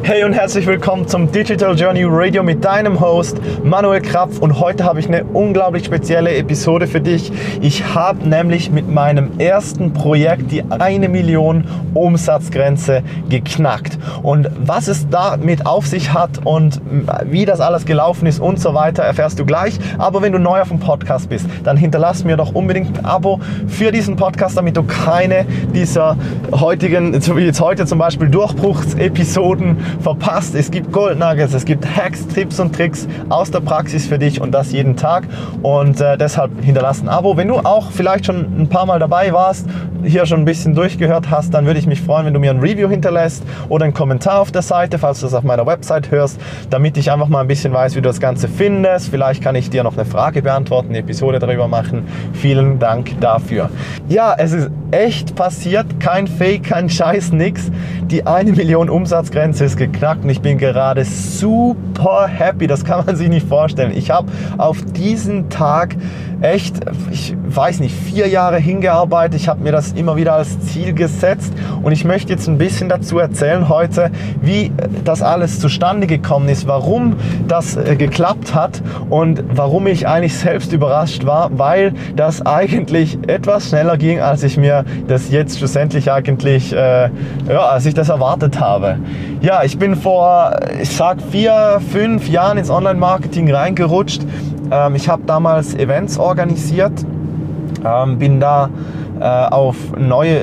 Hey und herzlich willkommen zum Digital Journey Radio mit deinem Host Manuel Krapf und heute habe ich eine unglaublich spezielle Episode für dich. Ich habe nämlich mit meinem ersten Projekt die eine Million Umsatzgrenze geknackt und was es damit auf sich hat und wie das alles gelaufen ist und so weiter erfährst du gleich. Aber wenn du neu auf dem Podcast bist, dann hinterlass mir doch unbedingt ein Abo für diesen Podcast, damit du keine dieser heutigen, wie jetzt heute zum Beispiel Durchbruchsepisoden verpasst. Es gibt Gold Nuggets, es gibt Hacks, Tipps und Tricks aus der Praxis für dich und das jeden Tag. Und äh, deshalb hinterlass ein Abo. Wenn du auch vielleicht schon ein paar Mal dabei warst, hier schon ein bisschen durchgehört hast, dann würde ich mich freuen, wenn du mir ein Review hinterlässt oder einen Kommentar auf der Seite, falls du das auf meiner Website hörst, damit ich einfach mal ein bisschen weiß, wie du das Ganze findest. Vielleicht kann ich dir noch eine Frage beantworten, eine Episode darüber machen. Vielen Dank dafür. Ja, es ist echt passiert, kein Fake, kein Scheiß, nix. Die eine Million Umsatzgrenze ist geknackt und ich bin gerade super happy. Das kann man sich nicht vorstellen. Ich habe auf diesen Tag echt, ich weiß nicht, vier Jahre hingearbeitet. Ich habe mir das immer wieder als Ziel gesetzt und ich möchte jetzt ein bisschen dazu erzählen heute, wie das alles zustande gekommen ist, warum das äh, geklappt hat und warum ich eigentlich selbst überrascht war, weil das eigentlich etwas schneller ging, als ich mir das jetzt schlussendlich eigentlich, äh, ja, als ich das erwartet habe. Ja, ich bin vor, ich sag vier, fünf Jahren ins Online-Marketing reingerutscht. Ähm, ich habe damals Events organisiert, ähm, bin da auf neue,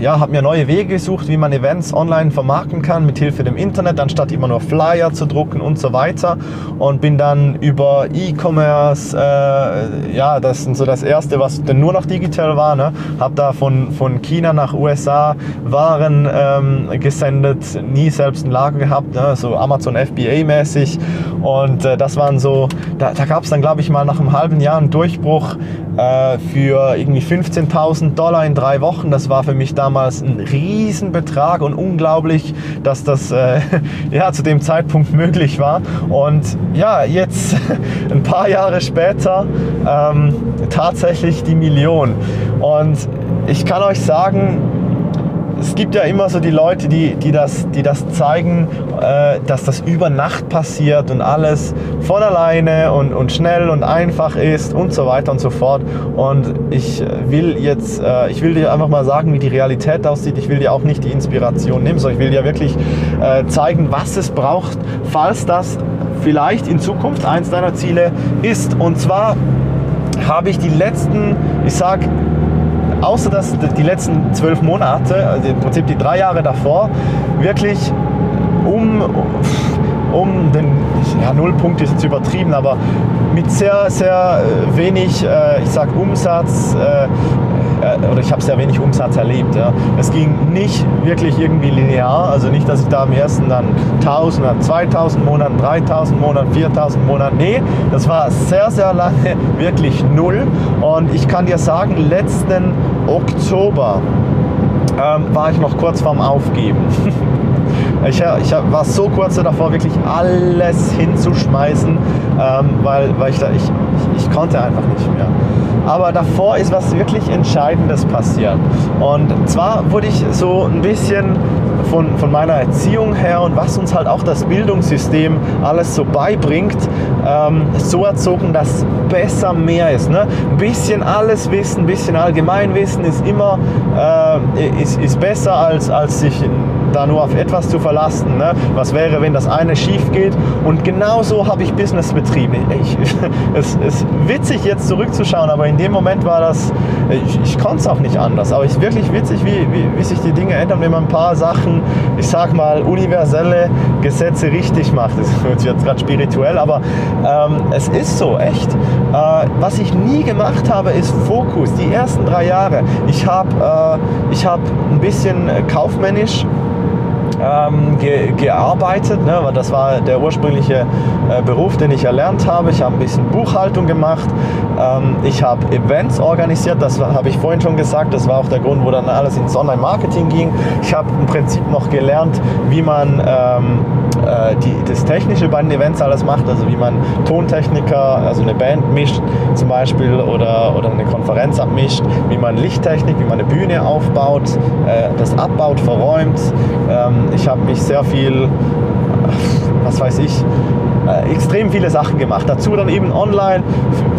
ja, habe mir neue Wege gesucht, wie man Events online vermarkten kann mit Hilfe dem Internet, anstatt immer nur Flyer zu drucken und so weiter. Und bin dann über E-Commerce, äh, ja, das ist so das erste, was denn nur noch digital war. Ne? Habe da von, von China nach USA Waren ähm, gesendet, nie selbst ein Lager gehabt, ne? so Amazon FBA-mäßig. Und äh, das waren so, da, da gab es dann, glaube ich, mal nach einem halben Jahr einen Durchbruch äh, für irgendwie 15.000 Dollar in drei Wochen. Das war für mich damals ein Riesenbetrag und unglaublich, dass das äh, ja, zu dem Zeitpunkt möglich war. Und ja, jetzt ein paar Jahre später ähm, tatsächlich die Million. Und ich kann euch sagen, es gibt ja immer so die Leute, die, die, das, die das zeigen, äh, dass das über Nacht passiert und alles von alleine und, und schnell und einfach ist und so weiter und so fort. Und ich will jetzt, äh, ich will dir einfach mal sagen, wie die Realität aussieht. Ich will dir auch nicht die Inspiration nehmen, sondern ich will dir wirklich äh, zeigen, was es braucht, falls das vielleicht in Zukunft eins deiner Ziele ist. Und zwar habe ich die letzten, ich sag, außer dass die letzten zwölf Monate, also im Prinzip die drei Jahre davor, wirklich um, um den ja, Nullpunkt ist jetzt übertrieben, aber mit sehr, sehr wenig, äh, ich sag Umsatz, äh, äh, oder ich habe sehr wenig Umsatz erlebt. Ja. Es ging nicht wirklich irgendwie linear, also nicht, dass ich da am ersten dann 1000 oder 2000 Monaten, 3000 Monaten, 4000 Monaten, nee, das war sehr, sehr lange wirklich null und ich kann dir sagen, letzten Oktober ähm, war ich noch kurz vorm Aufgeben. Ich, ich war so kurz davor, wirklich alles hinzuschmeißen, ähm, weil, weil ich, da, ich, ich, ich konnte einfach nicht mehr. Aber davor ist was wirklich Entscheidendes passiert. Und zwar wurde ich so ein bisschen von, von meiner Erziehung her und was uns halt auch das Bildungssystem alles so beibringt, ähm, so erzogen, dass besser mehr ist. Ne? Ein bisschen alles wissen, ein bisschen Allgemeinwissen ist immer äh, ist, ist besser als, als sich da nur auf etwas zu verlassen. Ne? Was wäre, wenn das eine schief geht? Und genau so habe ich Business betrieben. Ich, es ist witzig jetzt zurückzuschauen, aber in dem Moment war das, ich, ich konnte es auch nicht anders. Aber es ist wirklich witzig, wie, wie, wie sich die Dinge ändern, wenn man ein paar Sachen, ich sag mal, universelle Gesetze richtig macht. Das wird gerade spirituell, aber ähm, es ist so, echt. Äh, was ich nie gemacht habe, ist Fokus. Die ersten drei Jahre. Ich habe äh, hab ein bisschen kaufmännisch ähm, ge gearbeitet. Ne? Das war der ursprüngliche äh, Beruf, den ich erlernt habe. Ich habe ein bisschen Buchhaltung gemacht. Ähm, ich habe Events organisiert, das habe ich vorhin schon gesagt. Das war auch der Grund, wo dann alles ins Online-Marketing ging. Ich habe im Prinzip noch gelernt, wie man ähm, äh, die, das Technische bei den Events alles macht, also wie man Tontechniker, also eine Band mischt zum Beispiel oder, oder eine Konferenz abmischt, wie man Lichttechnik, wie man eine Bühne aufbaut, äh, das abbaut, verräumt. Ähm, ich habe mich sehr viel was weiß ich, äh, extrem viele Sachen gemacht. Dazu dann eben online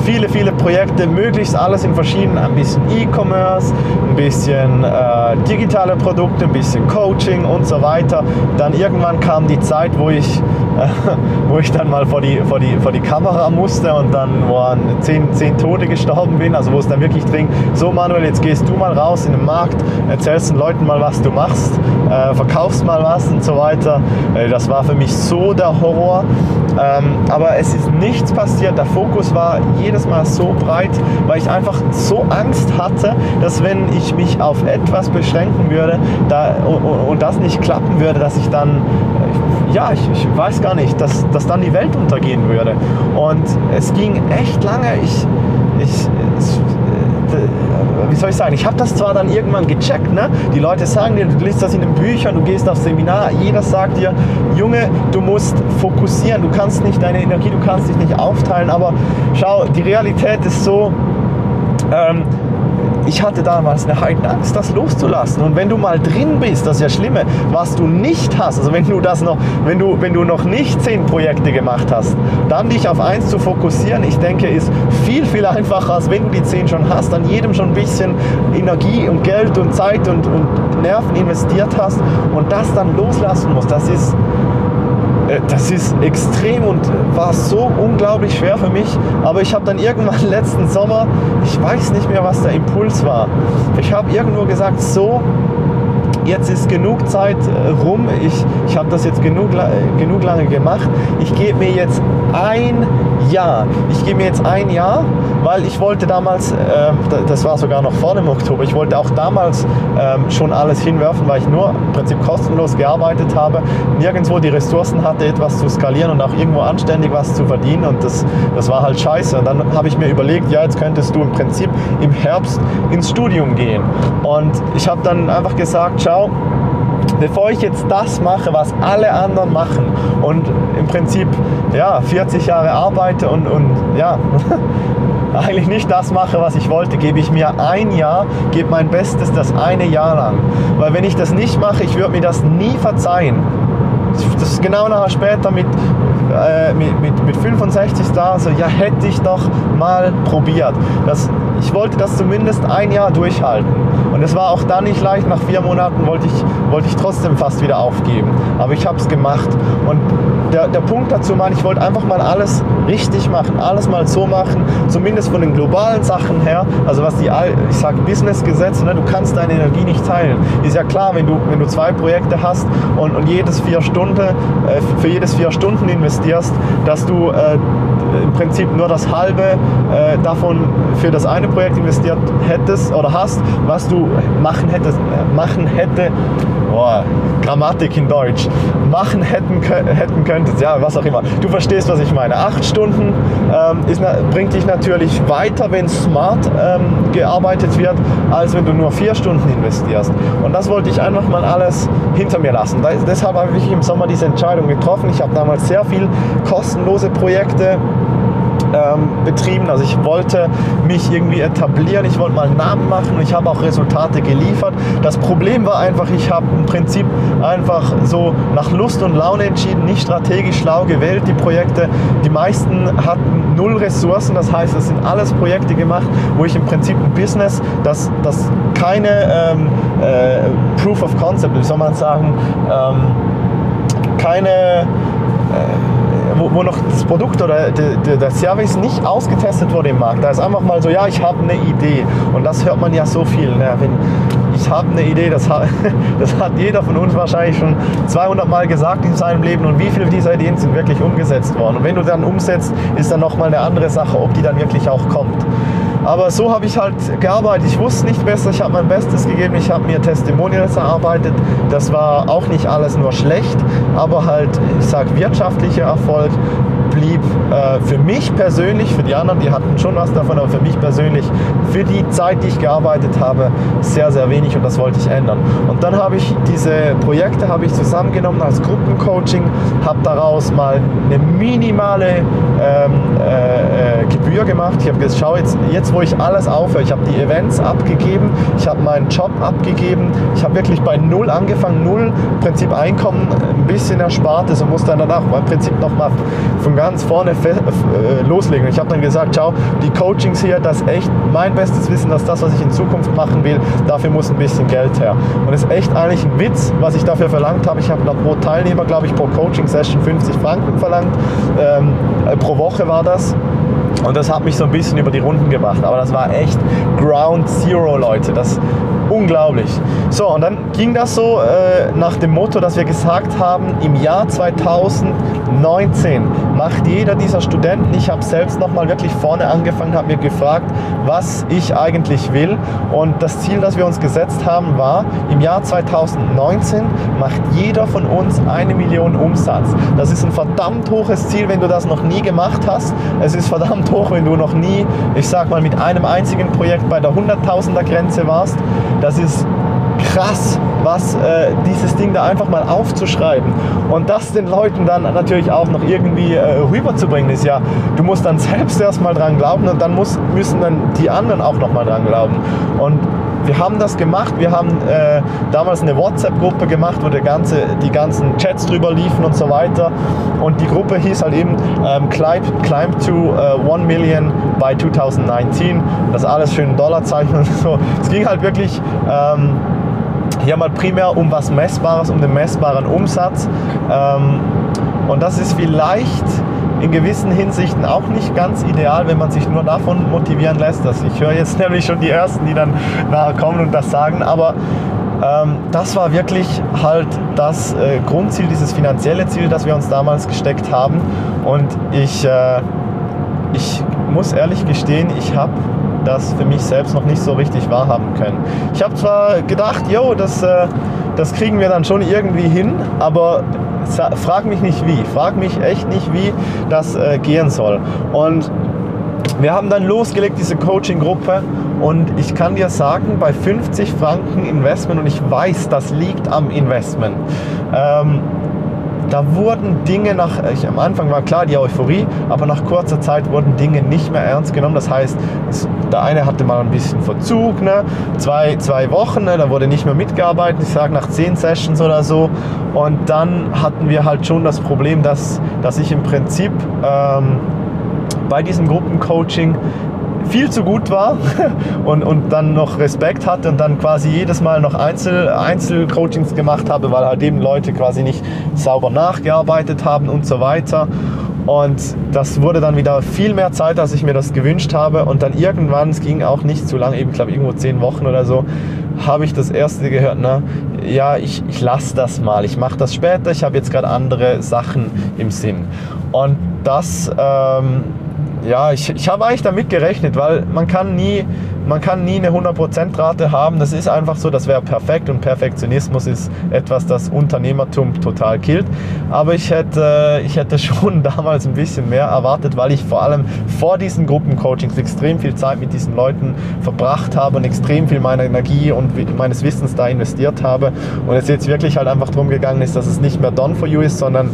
viele, viele Projekte, möglichst alles in verschiedenen, ein bisschen E-Commerce, ein bisschen äh, digitale Produkte, ein bisschen Coaching und so weiter. Dann irgendwann kam die Zeit, wo ich, äh, wo ich dann mal vor die, vor, die, vor die Kamera musste und dann waren zehn, zehn Tote gestorben bin, also wo es dann wirklich drin, so Manuel, jetzt gehst du mal raus in den Markt, erzählst den Leuten mal, was du machst, äh, verkaufst mal was und so weiter. Äh, das war für mich so der Horror. Ähm, aber es ist nichts passiert. Der Fokus war jedes Mal so breit, weil ich einfach so Angst hatte, dass wenn ich mich auf etwas beschränken würde da, und, und, das nicht klappen würde, dass ich dann, äh, ja, ich, ich weiß gar nicht, dass, dass dann die Welt untergehen würde. Und es ging echt lange. Ich, ich, wie soll ich sagen, ich habe das zwar dann irgendwann gecheckt, ne? die Leute sagen dir, du liest das in den Büchern, du gehst aufs Seminar, jeder sagt dir, Junge, du musst fokussieren, du kannst nicht deine Energie, du kannst dich nicht aufteilen, aber schau, die Realität ist so, ähm, ich hatte damals eine Heidenangst, das loszulassen. Und wenn du mal drin bist, das ist ja Schlimme, was du nicht hast, also wenn du das noch, wenn du, wenn du noch nicht zehn Projekte gemacht hast, dann dich auf eins zu fokussieren, ich denke, ist viel, viel einfacher, als wenn du die zehn schon hast, an jedem schon ein bisschen Energie und Geld und Zeit und, und Nerven investiert hast und das dann loslassen musst. Das ist, das ist extrem und war so unglaublich schwer für mich. Aber ich habe dann irgendwann letzten Sommer, ich weiß nicht mehr, was der Impuls war. Ich habe irgendwo gesagt, so, jetzt ist genug Zeit äh, rum, ich, ich habe das jetzt genug, genug lange gemacht, ich gebe mir jetzt ein Jahr, ich gebe mir jetzt ein Jahr, weil ich wollte damals, äh, das war sogar noch vor dem Oktober, ich wollte auch damals äh, schon alles hinwerfen, weil ich nur im Prinzip kostenlos gearbeitet habe, nirgendwo die Ressourcen hatte, etwas zu skalieren und auch irgendwo anständig was zu verdienen und das, das war halt scheiße. Und dann habe ich mir überlegt, ja, jetzt könntest du im Prinzip im Herbst ins Studium gehen. Und ich habe dann einfach gesagt, schau, bevor ich jetzt das mache, was alle anderen machen und im Prinzip ja, 40 Jahre arbeite und, und ja, eigentlich nicht das mache, was ich wollte, gebe ich mir ein Jahr, gebe mein Bestes das eine Jahr lang. Weil wenn ich das nicht mache, ich würde mir das nie verzeihen. Das ist genau nachher später mit, äh, mit, mit, mit 65 da, so ja, hätte ich doch mal probiert. Das, ich wollte das zumindest ein Jahr durchhalten. Und es war auch dann nicht leicht. Nach vier Monaten wollte ich, wollte ich trotzdem fast wieder aufgeben. Aber ich habe es gemacht. Und der, der Punkt dazu war, ich wollte einfach mal alles richtig machen, alles mal so machen, zumindest von den globalen Sachen her. Also was die, ich sage Business-Gesetze, ne, du kannst deine Energie nicht teilen. Ist ja klar, wenn du, wenn du zwei Projekte hast und, und jedes vier Stunden, äh, für jedes vier Stunden investierst, dass du äh, im Prinzip nur das halbe äh, davon für das eine Projekt investiert hättest oder hast, was du machen hättest, äh, machen hätte, boah, Grammatik in Deutsch, machen hätten, hätten könntest, ja, was auch immer. Du verstehst, was ich meine. Acht Stunden ähm, ist, bringt dich natürlich weiter, wenn smart ähm, gearbeitet wird, als wenn du nur vier Stunden investierst. Und das wollte ich einfach mal alles hinter mir lassen. Da, deshalb habe ich im Sommer diese Entscheidung getroffen. Ich habe damals sehr viel kostenlose Projekte ähm, betrieben. Also ich wollte mich irgendwie etablieren, ich wollte mal einen Namen machen und ich habe auch Resultate geliefert. Das Problem war einfach, ich habe im Prinzip einfach so nach Lust und Laune entschieden, nicht strategisch schlau gewählt, die Projekte. Die meisten hatten null Ressourcen, das heißt, es sind alles Projekte gemacht, wo ich im Prinzip ein Business, das, das keine ähm, äh, Proof of Concept, wie soll man sagen, ähm, keine äh, wo, wo noch das Produkt oder der, der Service nicht ausgetestet wurde im Markt. Da ist einfach mal so, ja, ich habe eine Idee. Und das hört man ja so viel. Ne? Wenn ich habe eine Idee, das hat, das hat jeder von uns wahrscheinlich schon 200 Mal gesagt in seinem Leben. Und wie viele dieser Ideen sind wirklich umgesetzt worden? Und wenn du dann umsetzt, ist dann nochmal eine andere Sache, ob die dann wirklich auch kommt. Aber so habe ich halt gearbeitet. Ich wusste nicht besser, ich habe mein Bestes gegeben, ich habe mir Testimonials erarbeitet. Das war auch nicht alles nur schlecht, aber halt, ich sage, wirtschaftlicher Erfolg blieb äh, für mich persönlich, für die anderen, die hatten schon was davon, aber für mich persönlich, für die Zeit, die ich gearbeitet habe, sehr, sehr wenig und das wollte ich ändern. Und dann habe ich diese Projekte habe ich zusammengenommen als Gruppencoaching, habe daraus mal eine minimale ähm, äh, äh Gebühr gemacht. Ich habe gesagt, schau jetzt, jetzt wo ich alles aufhöre, ich habe die Events abgegeben, ich habe meinen Job abgegeben, ich habe wirklich bei Null angefangen, Null Prinzip Einkommen, ein bisschen Erspartes und musste dann danach im Prinzip nochmal von ganz vorne äh, loslegen. Ich habe dann gesagt, schau, die Coachings hier, das ist echt mein bestes Wissen, dass das, was ich in Zukunft machen will, dafür muss ein bisschen Geld her. Und es ist echt eigentlich ein Witz, was ich dafür verlangt habe. Ich habe pro Teilnehmer, glaube ich, pro Coaching-Session 50 Franken verlangt. Ähm, äh, pro Woche war das. Und das hat mich so ein bisschen über die Runden gebracht. Aber das war echt Ground Zero, Leute. Das unglaublich. So, und dann ging das so äh, nach dem Motto, dass wir gesagt haben, im Jahr 2019 macht jeder dieser Studenten, ich habe selbst nochmal wirklich vorne angefangen, habe mir gefragt, was ich eigentlich will. Und das Ziel, das wir uns gesetzt haben, war, im Jahr 2019 macht jeder von uns eine Million Umsatz. Das ist ein verdammt hohes Ziel, wenn du das noch nie gemacht hast. Es ist verdammt hoch, wenn du noch nie, ich sag mal, mit einem einzigen Projekt bei der 100.000er Grenze warst. Das ist krass, was äh, dieses Ding da einfach mal aufzuschreiben und das den Leuten dann natürlich auch noch irgendwie äh, rüberzubringen, ist ja, du musst dann selbst erstmal dran glauben und dann muss, müssen dann die anderen auch nochmal dran glauben. Und wir haben das gemacht. Wir haben äh, damals eine WhatsApp-Gruppe gemacht, wo der ganze, die ganzen Chats drüber liefen und so weiter. Und die Gruppe hieß halt eben ähm, Climb, Climb to uh, 1 Million by 2019. Das alles schön Dollarzeichen und so. Es ging halt wirklich ähm, hier mal primär um was Messbares, um den messbaren Umsatz. Ähm, und das ist vielleicht in gewissen Hinsichten auch nicht ganz ideal, wenn man sich nur davon motivieren lässt. Das, ich höre jetzt nämlich schon die Ersten, die dann nachher kommen und das sagen, aber ähm, das war wirklich halt das äh, Grundziel, dieses finanzielle Ziel, das wir uns damals gesteckt haben. Und ich, äh, ich muss ehrlich gestehen, ich habe das für mich selbst noch nicht so richtig wahrhaben können. Ich habe zwar gedacht, jo, das, äh, das kriegen wir dann schon irgendwie hin, aber frag mich nicht wie, frag mich echt nicht, wie das äh, gehen soll. Und wir haben dann losgelegt, diese Coaching-Gruppe. Und ich kann dir sagen, bei 50 Franken Investment, und ich weiß, das liegt am Investment, ähm, da wurden Dinge nach, ich, am Anfang war klar die Euphorie, aber nach kurzer Zeit wurden Dinge nicht mehr ernst genommen. Das heißt, es, der eine hatte mal ein bisschen Verzug, ne? zwei, zwei Wochen, ne? da wurde nicht mehr mitgearbeitet, ich sage nach zehn Sessions oder so. Und dann hatten wir halt schon das Problem, dass, dass ich im Prinzip ähm, bei diesem Gruppencoaching viel zu gut war und, und dann noch Respekt hatte und dann quasi jedes Mal noch Einzel, Einzelcoachings gemacht habe, weil halt eben Leute quasi nicht sauber nachgearbeitet haben und so weiter. Und das wurde dann wieder viel mehr Zeit, als ich mir das gewünscht habe. Und dann irgendwann, es ging auch nicht zu lange, eben glaube irgendwo zehn Wochen oder so, habe ich das erste gehört, na, ja, ich, ich lasse das mal, ich mache das später, ich habe jetzt gerade andere Sachen im Sinn. Und das ähm, ja, ich, ich habe eigentlich damit gerechnet, weil man kann nie, man kann nie eine 100% Rate haben. Das ist einfach so, das wäre perfekt und Perfektionismus ist etwas, das Unternehmertum total killt. Aber ich hätte, ich hätte schon damals ein bisschen mehr erwartet, weil ich vor allem vor diesen Gruppencoachings extrem viel Zeit mit diesen Leuten verbracht habe und extrem viel meiner Energie und meines Wissens da investiert habe. Und es jetzt wirklich halt einfach darum gegangen ist, dass es nicht mehr done for you ist, sondern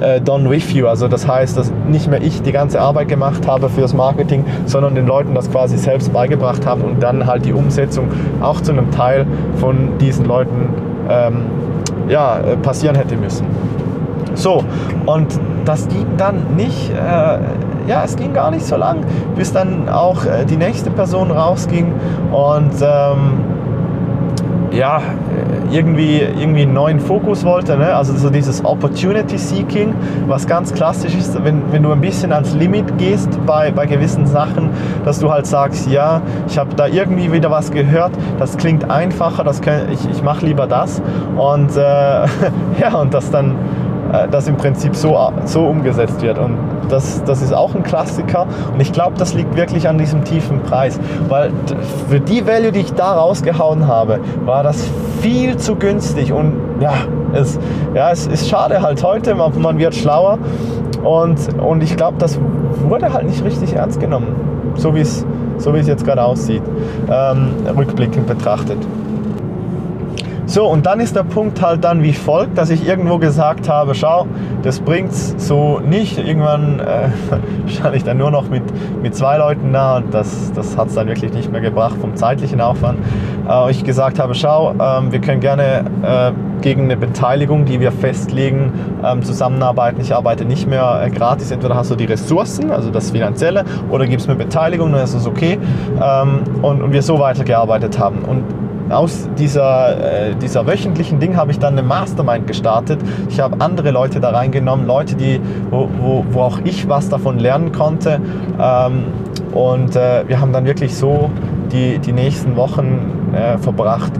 äh, done with you. Also das heißt, dass nicht mehr ich die ganze Arbeit gemacht habe fürs Marketing, sondern den Leuten das quasi selbst beigebracht haben und dann halt die Umsetzung auch zu einem Teil von diesen Leuten ähm, ja, äh, passieren hätte müssen. So, und das ging dann nicht, äh, ja, es ging gar nicht so lang, bis dann auch äh, die nächste Person rausging und ähm, ja, irgendwie, irgendwie einen neuen Fokus wollte. Ne? Also so dieses Opportunity Seeking, was ganz klassisch ist, wenn, wenn du ein bisschen ans Limit gehst bei, bei gewissen Sachen, dass du halt sagst, ja, ich habe da irgendwie wieder was gehört, das klingt einfacher, das kann, ich, ich mache lieber das. Und äh, ja, und das dann äh, das im Prinzip so, so umgesetzt wird. Und das, das ist auch ein Klassiker. Und ich glaube, das liegt wirklich an diesem tiefen Preis. Weil für die Value, die ich da rausgehauen habe, war das viel zu günstig. Und ja, es, ja, es ist schade halt heute, man wird schlauer. Und, und ich glaube, das wurde halt nicht richtig ernst genommen, so wie es so jetzt gerade aussieht, ähm, rückblickend betrachtet. So, und dann ist der Punkt halt dann wie folgt, dass ich irgendwo gesagt habe, schau, das bringt's so nicht. Irgendwann äh, stand ich dann nur noch mit, mit zwei Leuten da und das, das hat es dann wirklich nicht mehr gebracht vom zeitlichen Aufwand. Äh, ich gesagt habe, schau, äh, wir können gerne äh, gegen eine Beteiligung, die wir festlegen, ähm, zusammenarbeiten. Ich arbeite nicht mehr äh, gratis. Entweder hast du die Ressourcen, also das Finanzielle, oder gibst mir Beteiligung, dann ist es okay. Ähm, und, und wir so weitergearbeitet haben. Und aus dieser, äh, dieser wöchentlichen Ding habe ich dann eine Mastermind gestartet. Ich habe andere Leute da reingenommen, Leute, die, wo, wo, wo auch ich was davon lernen konnte. Ähm, und äh, wir haben dann wirklich so die, die nächsten Wochen äh, verbracht.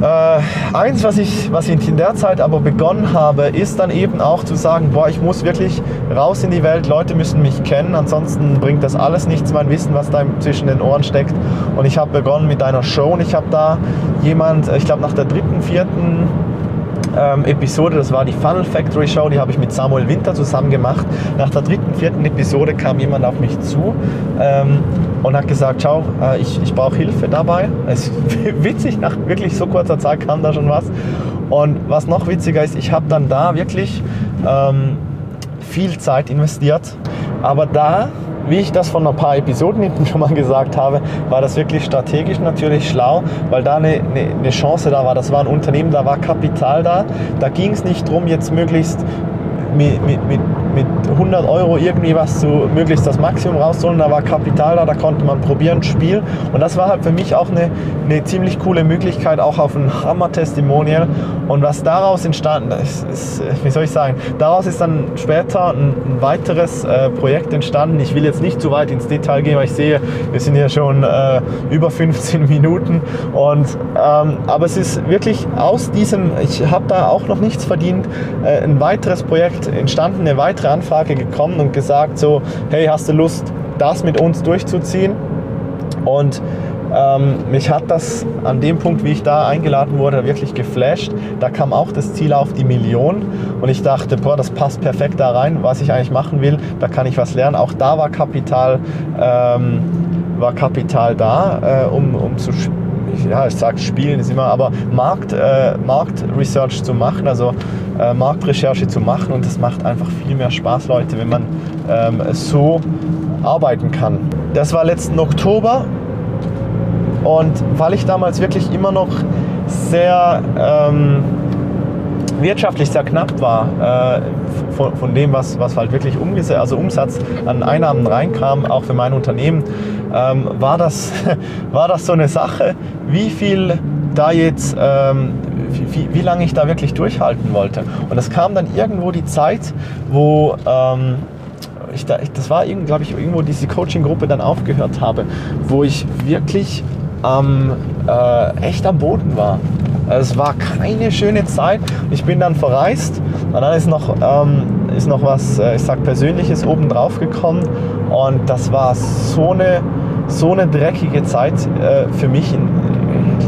Äh, eins, was ich, was ich in der Zeit aber begonnen habe, ist dann eben auch zu sagen, boah, ich muss wirklich raus in die Welt, Leute müssen mich kennen, ansonsten bringt das alles nichts, mein Wissen, was da zwischen den Ohren steckt. Und ich habe begonnen mit einer Show und ich habe da jemand, ich glaube nach der dritten, vierten ähm, Episode, das war die Funnel Factory Show, die habe ich mit Samuel Winter zusammen gemacht. Nach der dritten, vierten Episode kam jemand auf mich zu ähm, und hat gesagt, schau, äh, ich, ich brauche Hilfe dabei. Es ist witzig, nach wirklich so kurzer Zeit kam da schon was. Und was noch witziger ist, ich habe dann da wirklich ähm, viel Zeit investiert, aber da wie ich das von ein paar Episoden hinten schon mal gesagt habe, war das wirklich strategisch natürlich schlau, weil da eine, eine, eine Chance da war. Das war ein Unternehmen, da war Kapital da. Da ging es nicht darum, jetzt möglichst mit, mit, mit, mit 100 Euro irgendwie was zu möglichst das Maximum rausholen. Da war Kapital da, da konnte man probieren, spielen. Und das war halt für mich auch eine, eine ziemlich coole Möglichkeit, auch auf ein Hammer-Testimonial. Und was daraus entstanden ist, ist, wie soll ich sagen, daraus ist dann später ein, ein weiteres äh, Projekt entstanden. Ich will jetzt nicht zu weit ins Detail gehen, weil ich sehe, wir sind ja schon äh, über 15 Minuten. Und, ähm, aber es ist wirklich aus diesem, ich habe da auch noch nichts verdient, äh, ein weiteres Projekt entstanden, eine weitere Anfrage gekommen und gesagt so, hey, hast du Lust, das mit uns durchzuziehen? Und ähm, mich hat das an dem Punkt, wie ich da eingeladen wurde, wirklich geflasht. Da kam auch das Ziel auf die Million und ich dachte, boah, das passt perfekt da rein, was ich eigentlich machen will. Da kann ich was lernen. Auch da war Kapital, ähm, war Kapital da, äh, um, um zu ja, ich sage spielen ist immer, aber Markt, äh, Marktresearch zu machen, also äh, Marktrecherche zu machen und das macht einfach viel mehr Spaß, Leute, wenn man ähm, so arbeiten kann. Das war letzten Oktober und weil ich damals wirklich immer noch sehr ähm, wirtschaftlich sehr knapp war äh, von, von, dem, was, was halt wirklich umgesetzt, also Umsatz an Einnahmen reinkam, auch für mein Unternehmen, ähm, war, das, war das so eine Sache, wie viel da jetzt, ähm, wie, wie, lange ich da wirklich durchhalten wollte. Und es kam dann irgendwo die Zeit, wo ähm, ich da, das war, glaube ich, irgendwo diese Coaching-Gruppe dann aufgehört habe, wo ich wirklich am, äh, echt am Boden war. Es war keine schöne Zeit. Ich bin dann verreist und dann ist noch, ähm, ist noch was, äh, ich sag Persönliches obendrauf gekommen und das war so eine, so eine dreckige Zeit äh, für mich in,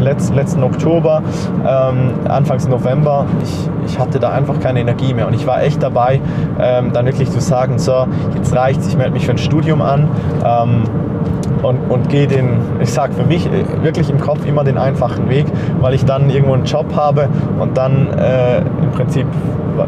letzt, letzten Oktober, ähm, Anfangs November. Ich, ich hatte da einfach keine Energie mehr und ich war echt dabei, ähm, dann wirklich zu sagen, so, jetzt reicht's, ich melde mich für ein Studium an. Ähm, und, und gehe den, ich sage für mich äh, wirklich im Kopf immer den einfachen Weg, weil ich dann irgendwo einen Job habe und dann äh, im Prinzip,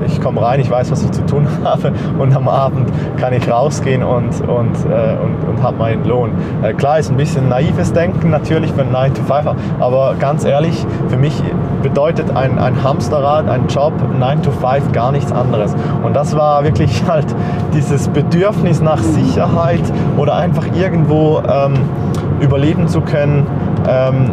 ich komme rein, ich weiß, was ich zu tun habe und am Abend kann ich rausgehen und, und, äh, und, und habe meinen Lohn. Äh, klar ist ein bisschen naives Denken natürlich für einen 9-to-5er, aber ganz ehrlich, für mich bedeutet ein, ein Hamsterrad, ein Job, 9-to-5 gar nichts anderes. Und das war wirklich halt dieses Bedürfnis nach Sicherheit oder einfach irgendwo ähm, überleben zu können. Ähm,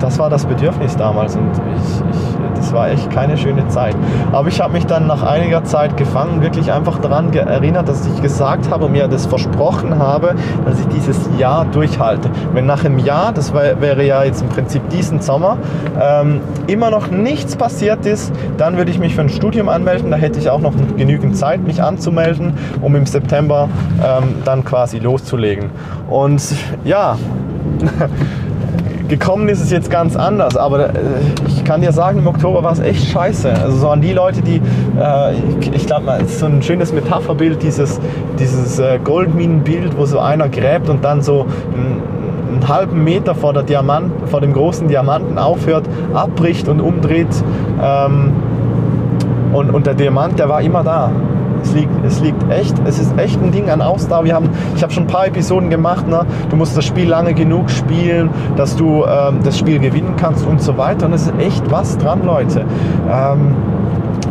das war das Bedürfnis damals und ich, ich, das war echt keine schöne Zeit. Aber ich habe mich dann nach einiger Zeit gefangen, wirklich einfach daran erinnert, dass ich gesagt habe und mir das versprochen habe, dass ich dieses Jahr durchhalte. Wenn nach einem Jahr, das wäre ja jetzt im Prinzip diesen Sommer, ähm, immer noch nichts passiert ist, dann würde ich mich für ein Studium anmelden. Da hätte ich auch noch genügend Zeit, mich anzumelden, um im September ähm, dann quasi loszulegen. Und ja, gekommen ist es jetzt ganz anders, aber äh, ich kann dir sagen, im Oktober war es echt scheiße. Also so an die Leute, die, äh, ich, glaube, es ist so ein schönes Metapherbild, dieses, dieses äh, Goldminenbild, wo so einer gräbt und dann so ein, einen halben Meter vor, der Diamant, vor dem großen Diamanten aufhört, abbricht und umdreht. Ähm, und, und der Diamant, der war immer da. Es liegt, es liegt echt, es ist echt ein Ding an Ausdauer. Wir haben, ich habe schon ein paar Episoden gemacht. Ne? Du musst das Spiel lange genug spielen, dass du ähm, das Spiel gewinnen kannst und so weiter. Und es ist echt was dran, Leute. Ähm,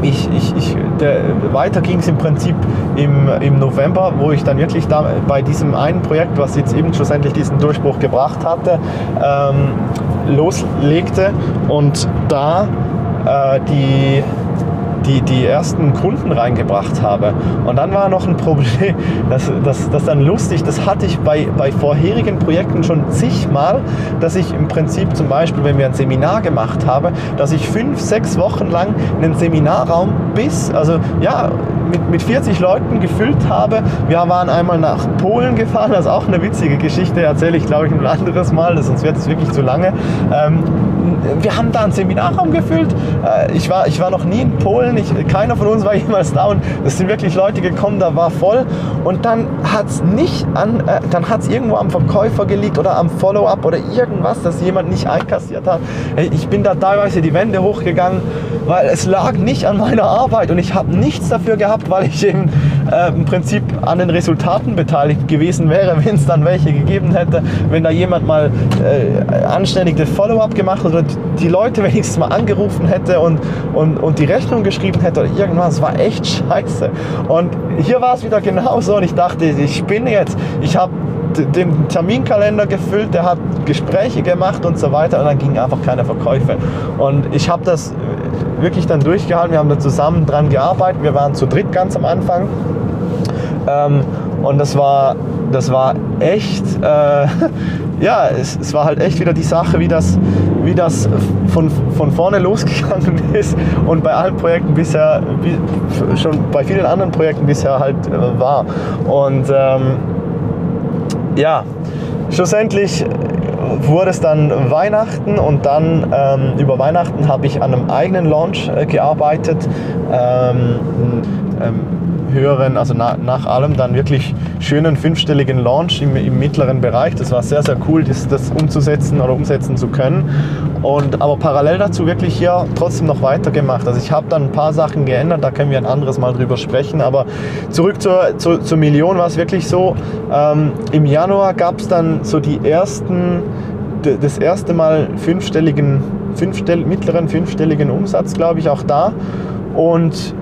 ich, ich, ich, der, weiter ging es im Prinzip im, im November, wo ich dann wirklich da bei diesem einen Projekt, was jetzt eben schlussendlich diesen Durchbruch gebracht hatte, ähm, loslegte und da äh, die die, die ersten Kunden reingebracht habe. Und dann war noch ein Problem, das, das, das dann lustig, das hatte ich bei, bei vorherigen Projekten schon zigmal, dass ich im Prinzip zum Beispiel, wenn wir ein Seminar gemacht haben, dass ich fünf, sechs Wochen lang einen Seminarraum bis, also ja, mit, mit 40 Leuten gefüllt habe. Wir waren einmal nach Polen gefahren, das ist auch eine witzige Geschichte, erzähle ich glaube ich ein anderes Mal, sonst wird es wirklich zu lange. Ähm, wir haben da einen Seminarraum gefüllt. Äh, ich, war, ich war noch nie in Polen, ich, keiner von uns war jemals da und es sind wirklich Leute gekommen, da war voll. Und dann hat es nicht an, äh, dann hat es irgendwo am Verkäufer gelegt oder am Follow-up oder irgendwas, dass jemand nicht einkassiert hat. Ich bin da teilweise die Wände hochgegangen, weil es lag nicht an meiner Arbeit und ich habe nichts dafür gehabt, weil ich eben äh, im Prinzip an den Resultaten beteiligt gewesen wäre, wenn es dann welche gegeben hätte, wenn da jemand mal äh, anständig das Follow-up gemacht hat oder die Leute wenigstens mal angerufen hätte und, und, und die Rechnung geschrieben hätte oder irgendwas. War echt scheiße. Und hier war es wieder genauso und ich dachte, ich spinne jetzt. Ich habe den Terminkalender gefüllt, der hat Gespräche gemacht und so weiter und dann gingen einfach keine Verkäufe. Und ich habe das wirklich dann durchgehalten, wir haben da zusammen dran gearbeitet, wir waren zu dritt ganz am Anfang. Ähm, und das war, das war echt, äh, ja, es, es, war halt echt wieder die Sache, wie das, wie das von, von vorne losgegangen ist und bei allen Projekten bisher, schon bei vielen anderen Projekten bisher halt äh, war. Und ähm, ja, schlussendlich wurde es dann Weihnachten und dann ähm, über Weihnachten habe ich an einem eigenen Launch äh, gearbeitet. Ähm, ähm, höheren, also na, nach allem dann wirklich schönen fünfstelligen Launch im, im, mittleren Bereich. Das war sehr, sehr cool, das, das umzusetzen oder umsetzen zu können. Und aber parallel dazu wirklich hier trotzdem noch weitergemacht. Also ich habe dann ein paar Sachen geändert, da können wir ein anderes Mal drüber sprechen. Aber zurück zur, zur, zur Million war es wirklich so, ähm, im Januar gab es dann so die ersten, das erste Mal fünfstelligen, fünfstell, mittleren fünfstelligen Umsatz, glaube ich, auch da. Und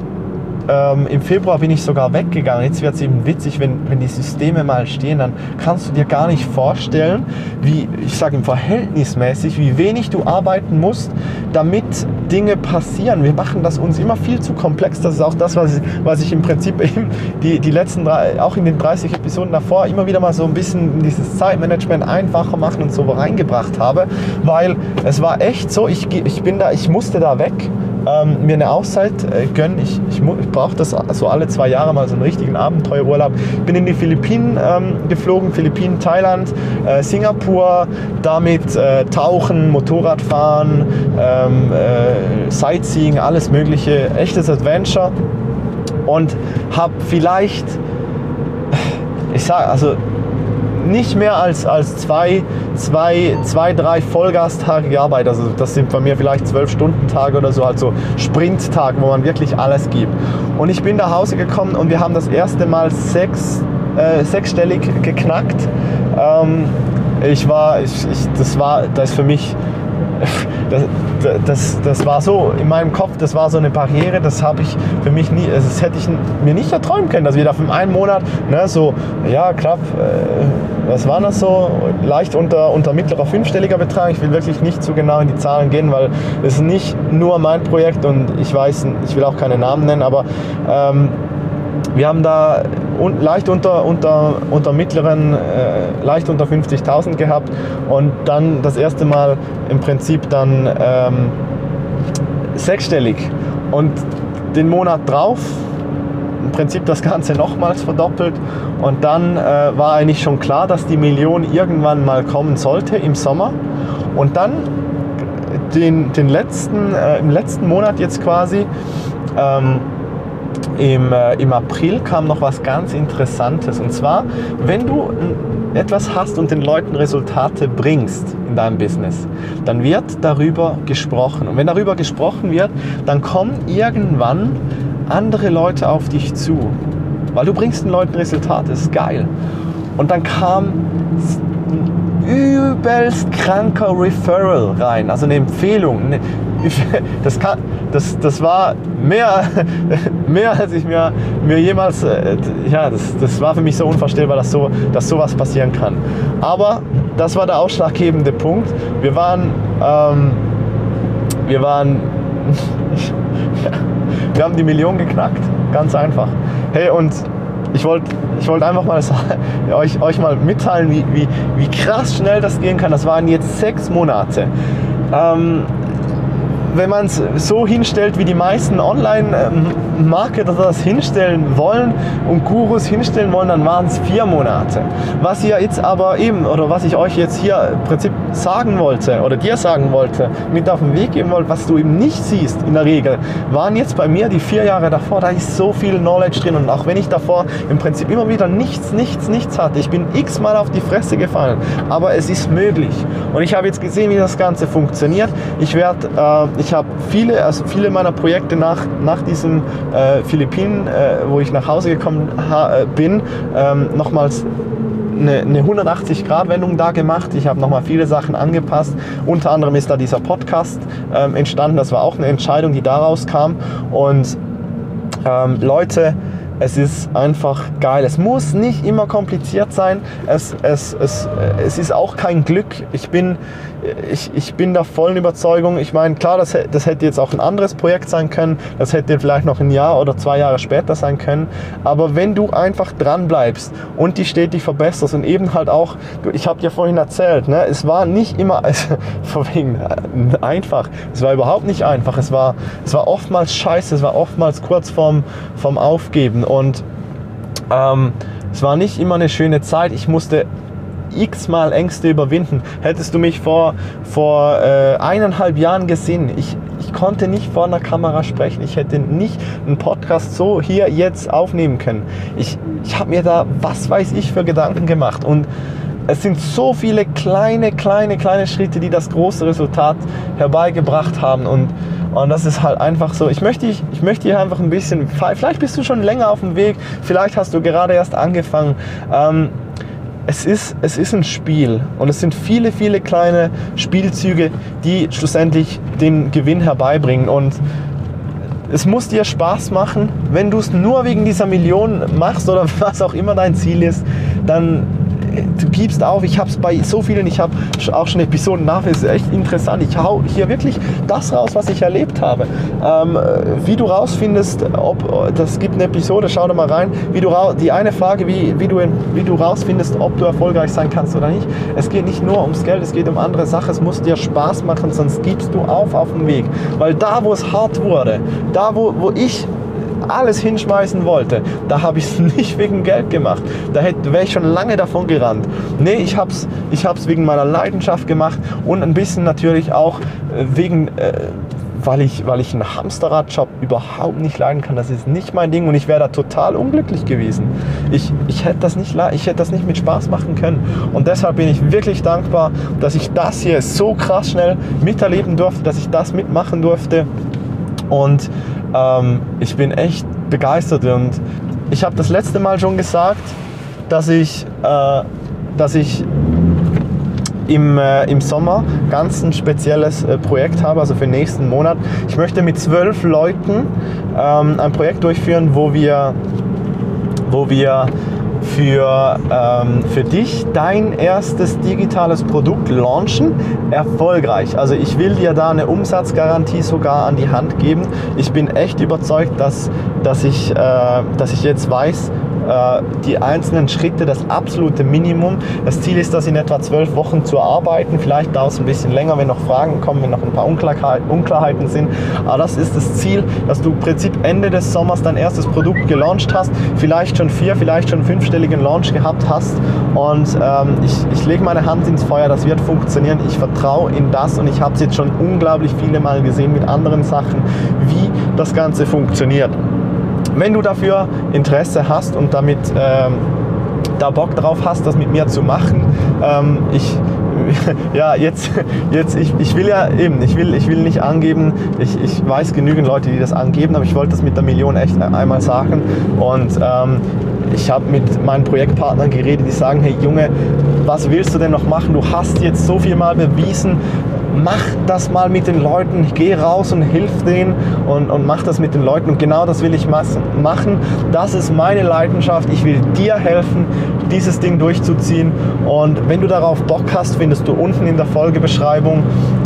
ähm, Im Februar bin ich sogar weggegangen. Jetzt wird es eben witzig, wenn, wenn die Systeme mal stehen, dann kannst du dir gar nicht vorstellen, wie, ich sage im Verhältnismäßig, wie wenig du arbeiten musst, damit Dinge passieren. Wir machen das uns immer viel zu komplex. Das ist auch das, was ich, was ich im Prinzip eben die, die letzten drei, auch in den 30 Episoden davor immer wieder mal so ein bisschen dieses Zeitmanagement einfacher machen und so reingebracht habe, weil es war echt so, ich, ich bin da, ich musste da weg ähm, mir eine Auszeit äh, gönnen. Ich, ich, ich brauche das so alle zwei Jahre mal so einen richtigen Abenteuerurlaub. Bin in die Philippinen ähm, geflogen, Philippinen, Thailand, äh, Singapur, damit äh, Tauchen, Motorradfahren, ähm, äh, Sightseeing, alles mögliche, echtes Adventure und habe vielleicht, ich sage, also nicht mehr als, als zwei, zwei, zwei, drei Vollgastage gearbeitet. Also das sind bei mir vielleicht zwölf Stunden Tage oder so, also Sprinttag, wo man wirklich alles gibt. Und ich bin nach Hause gekommen und wir haben das erste Mal sechs, äh, sechsstellig geknackt. Ähm, ich war, ich, ich, das war, das für mich das, das, das war so in meinem Kopf, das war so eine Barriere, das habe ich für mich nie, also das hätte ich mir nicht erträumen können, dass wir da für einen Monat, ne, so, ja, knapp, äh, was war das so, leicht unter, unter mittlerer fünfstelliger Betrag. Ich will wirklich nicht zu genau in die Zahlen gehen, weil es ist nicht nur mein Projekt und ich weiß, ich will auch keine Namen nennen, aber ähm, wir haben da un, leicht unter, unter, unter mittleren, äh, leicht unter 50.000 gehabt und dann das erste Mal im Prinzip dann ähm, sechsstellig. Und den Monat drauf im Prinzip das Ganze nochmals verdoppelt und dann äh, war eigentlich schon klar, dass die Million irgendwann mal kommen sollte im Sommer. Und dann den, den letzten, äh, im letzten Monat jetzt quasi, ähm, im, äh, im April kam noch was ganz Interessantes. Und zwar, wenn du etwas hast und den Leuten Resultate bringst in deinem Business, dann wird darüber gesprochen. Und wenn darüber gesprochen wird, dann kommen irgendwann andere Leute auf dich zu. Weil du bringst den Leuten Resultate, ist geil. Und dann kam übelst kranker Referral rein, also eine Empfehlung. Das, kann, das, das war mehr, mehr als ich mir, mir jemals, äh, ja, das, das war für mich so unvorstellbar, dass, so, dass sowas passieren kann. Aber das war der ausschlaggebende Punkt. Wir waren, ähm, wir waren, wir haben die Million geknackt, ganz einfach. Hey, und ich wollte ich wollt einfach mal euch, euch mal mitteilen, wie, wie, wie krass schnell das gehen kann. Das waren jetzt sechs Monate. Ähm, wenn man es so hinstellt, wie die meisten Online-Marketer das hinstellen wollen und Gurus hinstellen wollen, dann waren es vier Monate. Was ihr jetzt aber eben, oder was ich euch jetzt hier im Prinzip sagen wollte, oder dir sagen wollte, mit auf den Weg geben wollte, was du eben nicht siehst in der Regel, waren jetzt bei mir die vier Jahre davor, da ist so viel Knowledge drin und auch wenn ich davor im Prinzip immer wieder nichts, nichts, nichts hatte, ich bin x-mal auf die Fresse gefallen, aber es ist möglich. Und ich habe jetzt gesehen, wie das Ganze funktioniert. Ich werde, äh, ich habe viele, also viele meiner Projekte nach, nach diesem äh, Philippinen, äh, wo ich nach Hause gekommen äh, bin, ähm, nochmals eine, eine 180-Grad-Wendung da gemacht. Ich habe nochmal viele Sachen angepasst. Unter anderem ist da dieser Podcast ähm, entstanden. Das war auch eine Entscheidung, die daraus kam. Und ähm, Leute, es ist einfach geil. Es muss nicht immer kompliziert sein. Es, es, es, es ist auch kein Glück. Ich bin, ich, ich bin der vollen Überzeugung. Ich meine, klar, das, das hätte jetzt auch ein anderes Projekt sein können. Das hätte vielleicht noch ein Jahr oder zwei Jahre später sein können. Aber wenn du einfach dran bleibst und dich stetig verbesserst und eben halt auch, ich habe dir vorhin erzählt, ne, es war nicht immer also, äh, einfach. Es war überhaupt nicht einfach. Es war, es war oftmals scheiße. Es war oftmals kurz vorm, vorm Aufgeben. Und ähm, es war nicht immer eine schöne Zeit. Ich musste x-mal Ängste überwinden. Hättest du mich vor, vor äh, eineinhalb Jahren gesehen, ich, ich konnte nicht vor einer Kamera sprechen. Ich hätte nicht einen Podcast so hier jetzt aufnehmen können. Ich, ich habe mir da, was weiß ich, für Gedanken gemacht. Und es sind so viele kleine, kleine, kleine Schritte, die das große Resultat herbeigebracht haben. Und, und das ist halt einfach so. Ich möchte, ich möchte hier einfach ein bisschen, vielleicht bist du schon länger auf dem Weg, vielleicht hast du gerade erst angefangen. Ähm, es ist, es ist ein Spiel und es sind viele, viele kleine Spielzüge, die schlussendlich den Gewinn herbeibringen. Und es muss dir Spaß machen. Wenn du es nur wegen dieser Million machst oder was auch immer dein Ziel ist, dann du gibst auf. Ich habe es bei so vielen, ich habe auch schon Episoden nach, es ist echt interessant. Ich hau hier wirklich das raus, was ich erlebt habe. Ähm, wie du rausfindest, ob das gibt eine Episode, schau da mal rein. Wie du die eine Frage, wie, wie, du, wie du rausfindest, ob du erfolgreich sein kannst oder nicht. Es geht nicht nur ums Geld, es geht um andere Sachen. Es muss dir Spaß machen, sonst gibst du auf auf dem Weg. Weil da, wo es hart wurde, da, wo, wo ich alles hinschmeißen wollte, da habe ich es nicht wegen Geld gemacht. Da wäre ich schon lange davon gerannt. Nee, ich habe es ich hab's wegen meiner Leidenschaft gemacht und ein bisschen natürlich auch äh, wegen... Äh, weil ich, weil ich einen Hamsterradjob überhaupt nicht leiden kann. Das ist nicht mein Ding und ich wäre da total unglücklich gewesen. Ich, ich, hätte das nicht, ich hätte das nicht mit Spaß machen können. Und deshalb bin ich wirklich dankbar, dass ich das hier so krass schnell miterleben durfte, dass ich das mitmachen durfte. Und ähm, ich bin echt begeistert und ich habe das letzte Mal schon gesagt, dass ich, äh, dass ich im, äh, im Sommer ganz ein spezielles äh, Projekt habe, also für den nächsten Monat. Ich möchte mit zwölf Leuten ähm, ein Projekt durchführen, wo wir, wo wir für, ähm, für dich dein erstes digitales Produkt launchen, erfolgreich. Also ich will dir da eine Umsatzgarantie sogar an die Hand geben. Ich bin echt überzeugt, dass, dass, ich, äh, dass ich jetzt weiß, äh, die einzelnen Schritte das absolute Minimum. Das Ziel ist, das in etwa zwölf Wochen zu erarbeiten. Vielleicht dauert es ein bisschen länger, wenn noch Fragen kommen, wenn noch ein paar Unklarheiten sind. Aber das ist das Ziel, dass du im Prinzip Ende des Sommers dein erstes Produkt gelauncht hast, vielleicht schon vier, vielleicht schon fünfstelligen Launch gehabt hast. Und ähm, ich, ich lege meine Hand ins Feuer, das wird funktionieren. Ich vertraue in das und ich habe es jetzt schon unglaublich viele Mal gesehen mit anderen Sachen, wie das Ganze funktioniert. Wenn du dafür Interesse hast und damit ähm, da Bock drauf hast, das mit mir zu machen, ähm, ich ja, jetzt, jetzt ich, ich will ja eben, ich will, ich will nicht angeben, ich, ich weiß genügend Leute, die das angeben, aber ich wollte das mit der Million echt einmal sagen. Und ähm, ich habe mit meinen Projektpartnern geredet, die sagen, hey Junge, was willst du denn noch machen? Du hast jetzt so viel mal bewiesen, mach das mal mit den Leuten, geh raus und hilf denen und, und mach das mit den Leuten. Und genau das will ich machen. Das ist meine Leidenschaft. Ich will dir helfen, dieses Ding durchzuziehen. Und wenn du darauf Bock hast, findest du unten in der Folgebeschreibung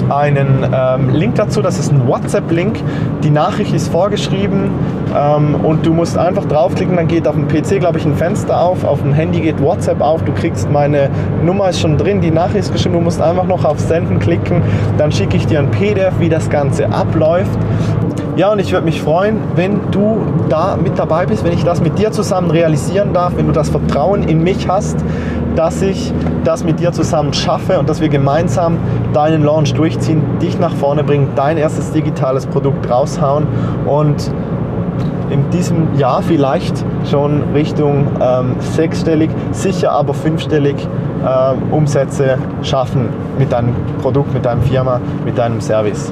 einen ähm, Link dazu. Das ist ein WhatsApp-Link. Die Nachricht ist vorgeschrieben ähm, und du musst einfach draufklicken. Dann geht auf dem PC, glaube ich, ein Fenster auf. Auf dem Handy geht WhatsApp auf. Du kriegst meine Nummer ist schon drin. Die Nachricht ist geschrieben. Du musst einfach noch auf Senden klicken. Dann schicke ich dir ein PDF, wie das Ganze abläuft. Ja, und ich würde mich freuen, wenn du da mit dabei bist, wenn ich das mit dir zusammen realisieren darf, wenn du das Vertrauen in mich hast, dass ich das mit dir zusammen schaffe und dass wir gemeinsam deinen Launch durchziehen, dich nach vorne bringen, dein erstes digitales Produkt raushauen und in diesem Jahr vielleicht schon Richtung ähm, sechsstellig, sicher aber fünfstellig äh, Umsätze schaffen mit deinem Produkt, mit deinem Firma, mit deinem Service.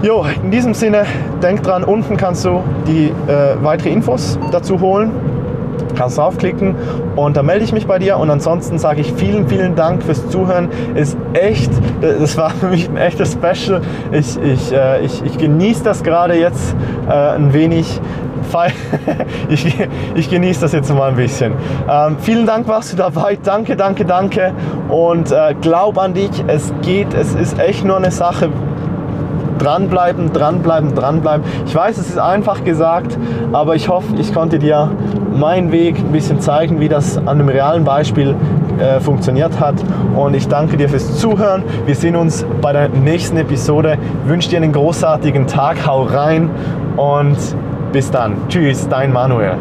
Jo, in diesem Sinne, denk dran, unten kannst du die äh, weitere Infos dazu holen. Kannst draufklicken und dann melde ich mich bei dir. Und ansonsten sage ich vielen, vielen Dank fürs Zuhören. Ist echt, das war für mich ein echtes Special. Ich, ich, äh, ich, ich genieße das gerade jetzt äh, ein wenig. ich, ich genieße das jetzt mal ein bisschen. Ähm, vielen Dank, warst du dabei. Danke, danke, danke. Und äh, glaub an dich. Es geht. Es ist echt nur eine Sache dranbleiben, dranbleiben, dranbleiben. Ich weiß, es ist einfach gesagt, aber ich hoffe, ich konnte dir meinen Weg ein bisschen zeigen, wie das an einem realen Beispiel äh, funktioniert hat. Und ich danke dir fürs Zuhören. Wir sehen uns bei der nächsten Episode. Ich wünsche dir einen großartigen Tag. Hau rein und bis dann. Tschüss, dein Manuel.